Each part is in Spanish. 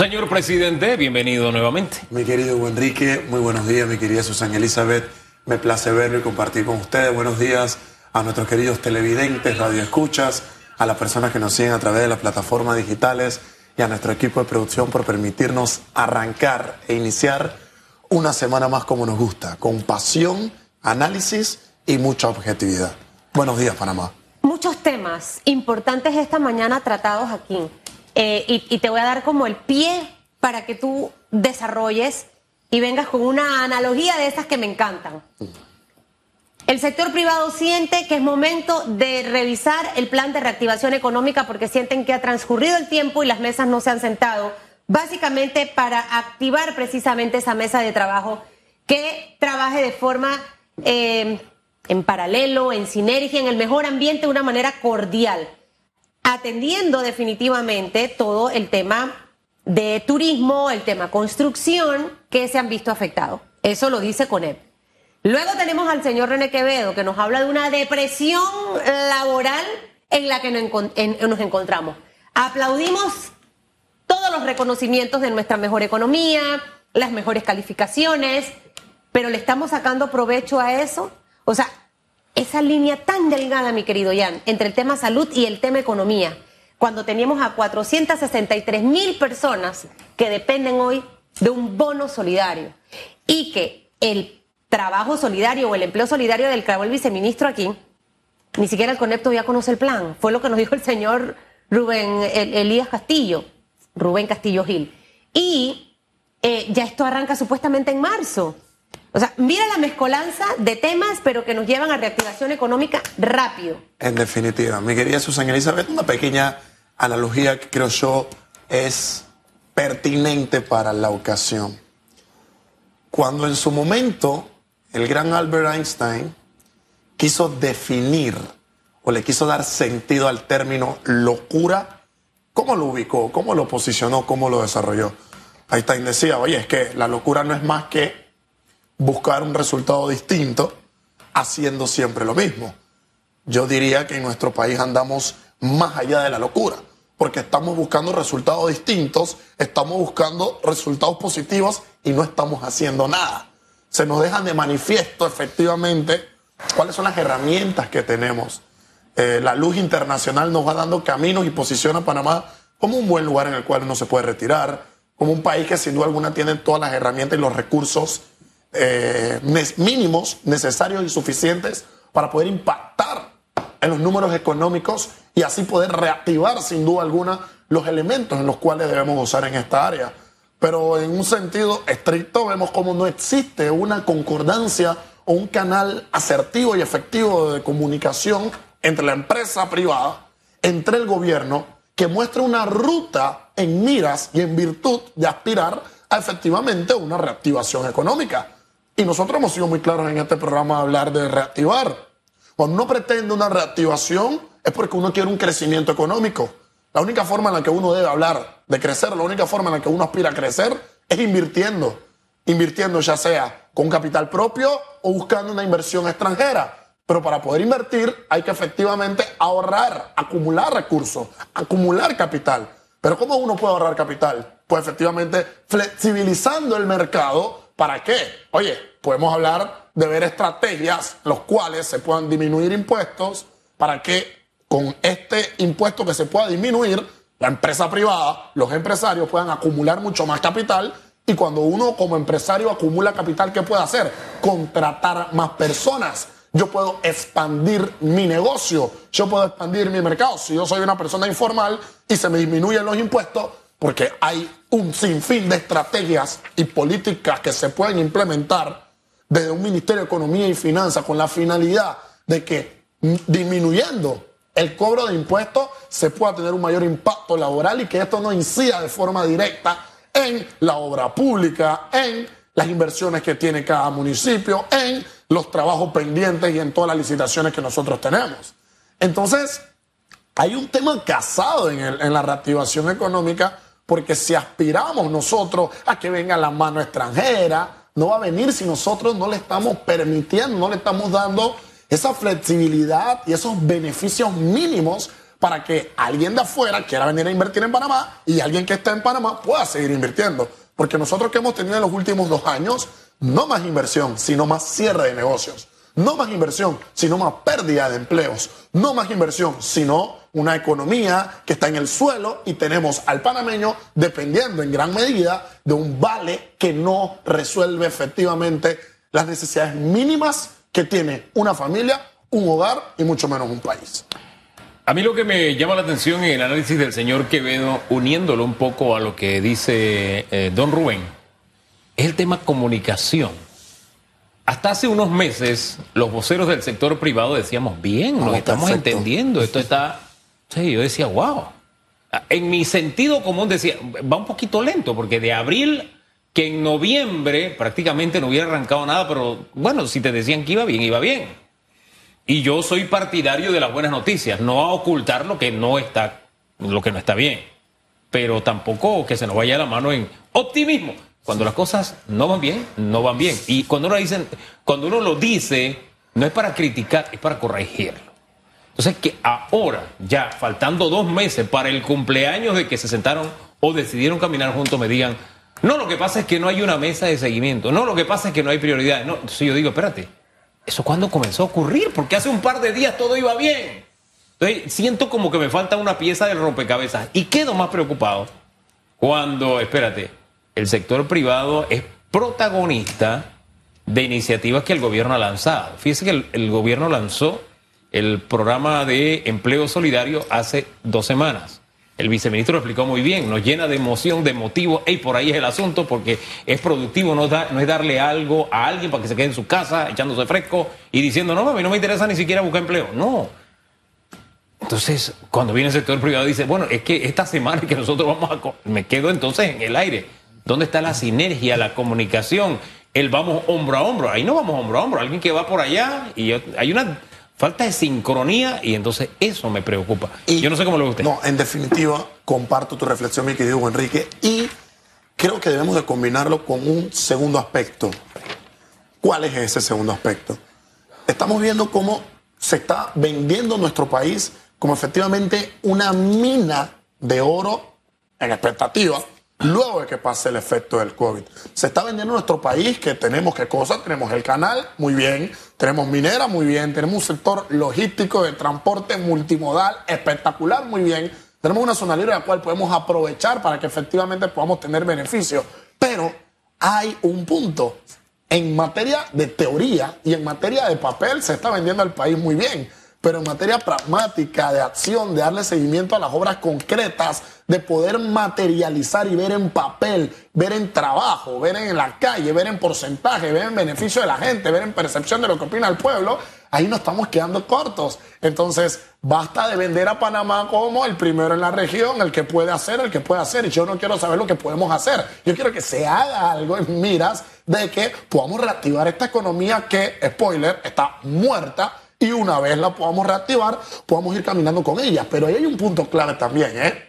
Señor presidente, bienvenido nuevamente. Mi querido Enrique, muy buenos días, mi querida Susana Elizabeth. Me place verlo y compartir con ustedes. Buenos días a nuestros queridos televidentes, radioescuchas, a las personas que nos siguen a través de las plataformas digitales y a nuestro equipo de producción por permitirnos arrancar e iniciar una semana más como nos gusta, con pasión, análisis y mucha objetividad. Buenos días, Panamá. Muchos temas importantes esta mañana tratados aquí. Eh, y, te voy a dar como el pie para que tú desarrolles y vengas con una analogía de esas que me encantan. El sector privado siente que es momento de revisar el plan de reactivación económica porque sienten que ha transcurrido el tiempo y las mesas no se han sentado, básicamente para activar precisamente esa mesa de trabajo que trabaje de forma eh, en paralelo, en sinergia, en el mejor ambiente, de una manera cordial, atendiendo definitivamente todo el tema de turismo, el tema construcción, que se han visto afectados. Eso lo dice CONEP. Luego tenemos al señor René Quevedo, que nos habla de una depresión laboral en la que nos encontramos. Aplaudimos todos los reconocimientos de nuestra mejor economía, las mejores calificaciones, pero le estamos sacando provecho a eso. O sea, esa línea tan delgada, mi querido Jan, entre el tema salud y el tema economía, cuando teníamos a 463 mil personas que dependen hoy de un bono solidario y que el trabajo solidario o el empleo solidario del que el viceministro aquí, ni siquiera el Conecto ya conoce el plan. Fue lo que nos dijo el señor Rubén Elías Castillo, Rubén Castillo Gil. Y eh, ya esto arranca supuestamente en marzo. O sea, mira la mezcolanza de temas, pero que nos llevan a reactivación económica rápido. En definitiva, mi querida Susana Elizabeth, una pequeña analogía que creo yo es pertinente para la ocasión. Cuando en su momento el gran Albert Einstein quiso definir o le quiso dar sentido al término locura, ¿cómo lo ubicó? ¿Cómo lo posicionó? ¿Cómo lo desarrolló? Einstein decía, oye, es que la locura no es más que buscar un resultado distinto haciendo siempre lo mismo. Yo diría que en nuestro país andamos más allá de la locura, porque estamos buscando resultados distintos, estamos buscando resultados positivos y no estamos haciendo nada. Se nos dejan de manifiesto efectivamente cuáles son las herramientas que tenemos. Eh, la luz internacional nos va dando caminos y posiciona a Panamá como un buen lugar en el cual uno se puede retirar, como un país que sin duda alguna tiene todas las herramientas y los recursos eh, mínimos necesarios y suficientes para poder impactar en los números económicos y así poder reactivar sin duda alguna los elementos en los cuales debemos usar en esta área. Pero en un sentido estricto vemos como no existe una concordancia o un canal asertivo y efectivo de comunicación entre la empresa privada, entre el gobierno, que muestre una ruta en miras y en virtud de aspirar a efectivamente una reactivación económica. Y nosotros hemos sido muy claros en este programa de hablar de reactivar. Cuando uno pretende una reactivación es porque uno quiere un crecimiento económico. La única forma en la que uno debe hablar de crecer, la única forma en la que uno aspira a crecer es invirtiendo. Invirtiendo ya sea con capital propio o buscando una inversión extranjera. Pero para poder invertir hay que efectivamente ahorrar, acumular recursos, acumular capital. Pero ¿cómo uno puede ahorrar capital? Pues efectivamente flexibilizando el mercado. ¿Para qué? Oye, podemos hablar de ver estrategias los cuales se puedan disminuir impuestos para que con este impuesto que se pueda disminuir, la empresa privada, los empresarios puedan acumular mucho más capital y cuando uno como empresario acumula capital, ¿qué puede hacer? Contratar más personas. Yo puedo expandir mi negocio, yo puedo expandir mi mercado. Si yo soy una persona informal y se me disminuyen los impuestos, porque hay un sinfín de estrategias y políticas que se pueden implementar desde un Ministerio de Economía y Finanzas con la finalidad de que disminuyendo el cobro de impuestos se pueda tener un mayor impacto laboral y que esto no incida de forma directa en la obra pública, en las inversiones que tiene cada municipio, en los trabajos pendientes y en todas las licitaciones que nosotros tenemos. Entonces, hay un tema casado en, en la reactivación económica porque si aspiramos nosotros a que venga la mano extranjera, no va a venir si nosotros no le estamos permitiendo, no le estamos dando esa flexibilidad y esos beneficios mínimos para que alguien de afuera quiera venir a invertir en Panamá y alguien que está en Panamá pueda seguir invirtiendo. Porque nosotros que hemos tenido en los últimos dos años, no más inversión, sino más cierre de negocios. No más inversión, sino más pérdida de empleos. No más inversión, sino una economía que está en el suelo y tenemos al panameño dependiendo en gran medida de un vale que no resuelve efectivamente las necesidades mínimas que tiene una familia, un hogar y mucho menos un país. A mí lo que me llama la atención en el análisis del señor Quevedo, uniéndolo un poco a lo que dice eh, don Rubén, es el tema comunicación. Hasta hace unos meses, los voceros del sector privado decíamos, bien, nos estamos entendiendo, esto está... Sí, yo decía, wow. En mi sentido común decía, va un poquito lento, porque de abril, que en noviembre prácticamente no hubiera arrancado nada, pero bueno, si te decían que iba bien, iba bien. Y yo soy partidario de las buenas noticias, no a ocultar lo que no está, lo que no está bien, pero tampoco que se nos vaya la mano en optimismo. Cuando las cosas no van bien, no van bien. Y cuando uno, dicen, cuando uno lo dice, no es para criticar, es para corregirlo. Entonces, que ahora, ya faltando dos meses para el cumpleaños de que se sentaron o decidieron caminar juntos, me digan, no, lo que pasa es que no hay una mesa de seguimiento, no, lo que pasa es que no hay prioridades. No, entonces yo digo, espérate, ¿eso cuándo comenzó a ocurrir? Porque hace un par de días todo iba bien. Entonces, siento como que me falta una pieza del rompecabezas y quedo más preocupado cuando, espérate, el sector privado es protagonista de iniciativas que el gobierno ha lanzado. Fíjese que el, gobierno lanzó el programa de empleo solidario hace dos semanas. El viceministro lo explicó muy bien, nos llena de emoción, de motivo, y por ahí es el asunto, porque es productivo, no, es darle algo a alguien para que se quede en su casa echándose fresco y diciendo, no, a mí no me interesa ni siquiera buscar empleo. No. Entonces, cuando viene el sector privado, dice, bueno, es que esta semana que nosotros vamos a... Me quedo entonces en el aire ¿Dónde está la sinergia, la comunicación? El vamos hombro a hombro. Ahí no vamos hombro a hombro. Alguien que va por allá y hay una falta de sincronía y entonces eso me preocupa. Y, yo no sé cómo lo ve usted. No, en definitiva, comparto tu reflexión, mi querido Enrique, y creo que debemos de combinarlo con un segundo aspecto. ¿Cuál es ese segundo aspecto? Estamos viendo cómo se está vendiendo nuestro país como efectivamente una mina de oro en expectativa luego de que pase el efecto del COVID. Se está vendiendo en nuestro país que tenemos qué cosa, tenemos el canal, muy bien, tenemos minera, muy bien, tenemos un sector logístico de transporte multimodal espectacular, muy bien, tenemos una zona libre la cual podemos aprovechar para que efectivamente podamos tener beneficios, pero hay un punto. En materia de teoría y en materia de papel se está vendiendo el país muy bien pero en materia pragmática, de acción, de darle seguimiento a las obras concretas, de poder materializar y ver en papel, ver en trabajo, ver en la calle, ver en porcentaje, ver en beneficio de la gente, ver en percepción de lo que opina el pueblo, ahí nos estamos quedando cortos. Entonces, basta de vender a Panamá como el primero en la región, el que puede hacer, el que puede hacer. Yo no quiero saber lo que podemos hacer. Yo quiero que se haga algo en miras de que podamos reactivar esta economía que, spoiler, está muerta y una vez la podamos reactivar, podamos ir caminando con ella. Pero ahí hay un punto clave también, ¿eh?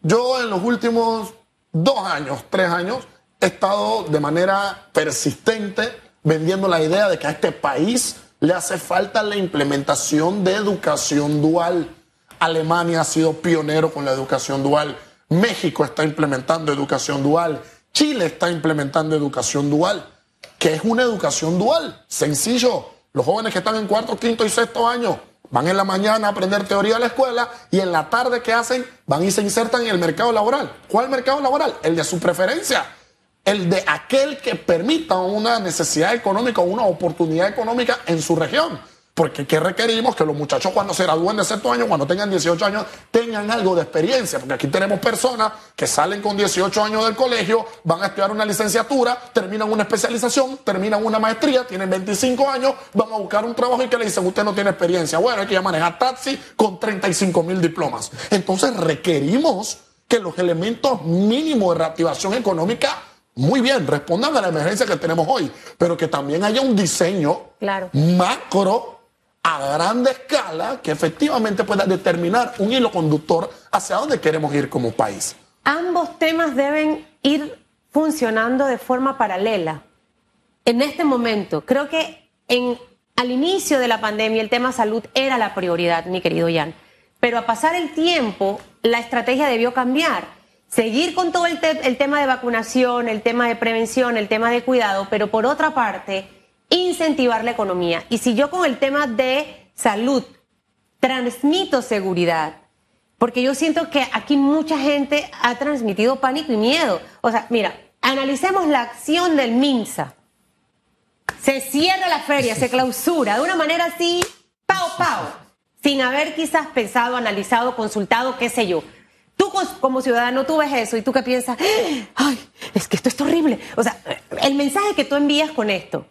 Yo en los últimos dos años, tres años, he estado de manera persistente vendiendo la idea de que a este país le hace falta la implementación de educación dual. Alemania ha sido pionero con la educación dual. México está implementando educación dual. Chile está implementando educación dual. ¿Qué es una educación dual? Sencillo los jóvenes que están en cuarto, quinto y sexto año van en la mañana a aprender teoría de la escuela y en la tarde ¿qué hacen? Van y se insertan en el mercado laboral. ¿Cuál mercado laboral? El de su preferencia. El de aquel que permita una necesidad económica o una oportunidad económica en su región. Porque ¿qué requerimos? Que los muchachos cuando se gradúen de sexto año, cuando tengan 18 años, tengan algo de experiencia. Porque aquí tenemos personas que salen con 18 años del colegio, van a estudiar una licenciatura, terminan una especialización, terminan una maestría, tienen 25 años, van a buscar un trabajo y que le dicen, usted no tiene experiencia. Bueno, hay que ya manejar taxi con 35 mil diplomas. Entonces requerimos que los elementos mínimos de reactivación económica muy bien, respondan a la emergencia que tenemos hoy, pero que también haya un diseño macro a grande escala que efectivamente pueda determinar un hilo conductor hacia dónde queremos ir como país. Ambos temas deben ir funcionando de forma paralela. En este momento, creo que en, al inicio de la pandemia el tema salud era la prioridad, mi querido Jan. pero a pasar el tiempo, la estrategia debió cambiar. Seguir con todo el, el tema de vacunación, el tema de prevención, el tema de cuidado, pero por otra parte, incentivar la economía. Y si yo con el tema de salud transmito seguridad, porque yo siento que aquí mucha gente ha transmitido pánico y miedo. O sea, mira, analicemos la acción del MINSA. Se cierra la feria, se clausura de una manera así, pao, pao, sin haber quizás pensado, analizado, consultado, qué sé yo. Tú como ciudadano, tú ves eso y tú qué piensas, ay, es que esto es horrible. O sea, el mensaje que tú envías con esto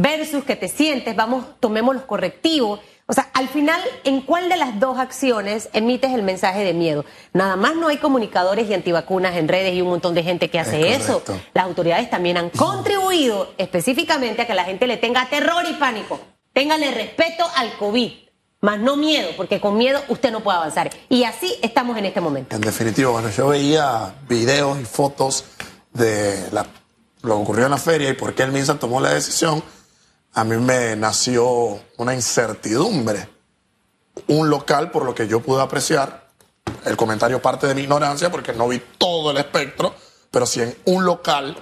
versus que te sientes, vamos, tomemos los correctivos. O sea, al final, ¿en cuál de las dos acciones emites el mensaje de miedo? Nada más no hay comunicadores y antivacunas en redes y un montón de gente que hace eso. Las autoridades también han contribuido específicamente a que la gente le tenga terror y pánico. Ténganle respeto al COVID, más no miedo, porque con miedo usted no puede avanzar. Y así estamos en este momento. En definitiva, bueno, yo veía videos y fotos de lo que ocurrió en la feria y por qué el MINSA tomó la decisión a mí me nació una incertidumbre. Un local, por lo que yo pude apreciar, el comentario parte de mi ignorancia porque no vi todo el espectro, pero si en un local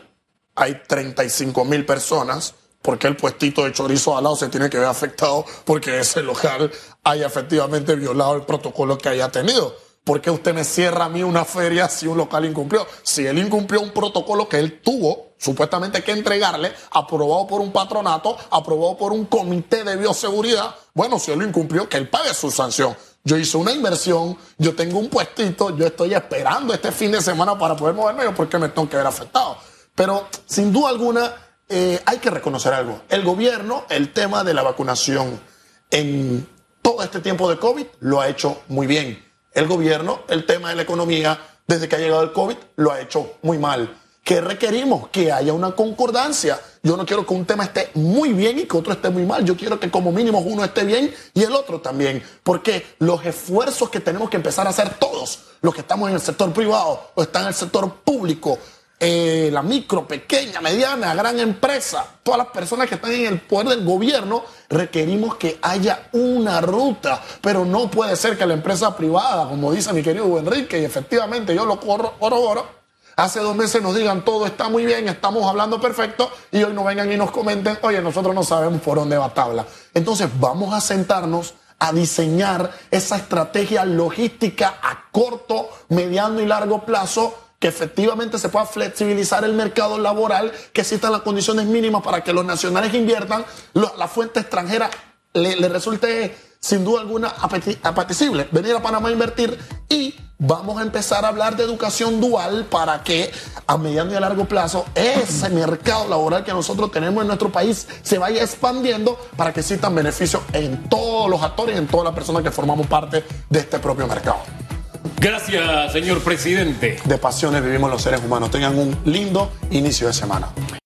hay 35 mil personas, ¿por qué el puestito de chorizo al lado se tiene que ver afectado porque ese local haya efectivamente violado el protocolo que haya tenido? ¿Por qué usted me cierra a mí una feria si un local incumplió? Si él incumplió un protocolo que él tuvo, supuestamente que entregarle, aprobado por un patronato, aprobado por un comité de bioseguridad, bueno, si él lo incumplió, que él pague su sanción. Yo hice una inversión, yo tengo un puestito, yo estoy esperando este fin de semana para poder moverme, porque me tengo que ver afectado. Pero sin duda alguna eh, hay que reconocer algo. El gobierno, el tema de la vacunación en todo este tiempo de COVID lo ha hecho muy bien el gobierno, el tema de la economía, desde que ha llegado el COVID, lo ha hecho muy mal. ¿Qué requerimos? Que haya una concordancia. Yo no quiero que un tema esté muy bien y que otro esté muy mal. Yo quiero que como mínimo uno esté bien y el otro también. Porque los esfuerzos que tenemos que empezar a hacer todos, los que estamos en el sector privado o están en el sector público, eh, la micro, pequeña, mediana, gran empresa, todas las personas que están en el poder del gobierno, requerimos que haya una ruta. Pero no puede ser que la empresa privada, como dice mi querido Enrique, y efectivamente yo lo corroboro, hace dos meses nos digan todo está muy bien, estamos hablando perfecto, y hoy nos vengan y nos comenten, oye, nosotros no sabemos por dónde va tabla. Entonces vamos a sentarnos a diseñar esa estrategia logística a corto, mediano y largo plazo que efectivamente se pueda flexibilizar el mercado laboral, que existan las condiciones mínimas para que los nacionales inviertan, la fuente extranjera le, resulte sin duda alguna apetecible venir a Panamá a invertir y vamos a empezar a hablar de educación dual para que a mediano y a largo plazo ese mercado laboral que nosotros tenemos en nuestro país se vaya expandiendo para que existan beneficios en todos los actores, en todas las personas que formamos parte de este propio mercado. Gracias, señor presidente. De pasiones vivimos los seres humanos. Tengan un lindo inicio de semana.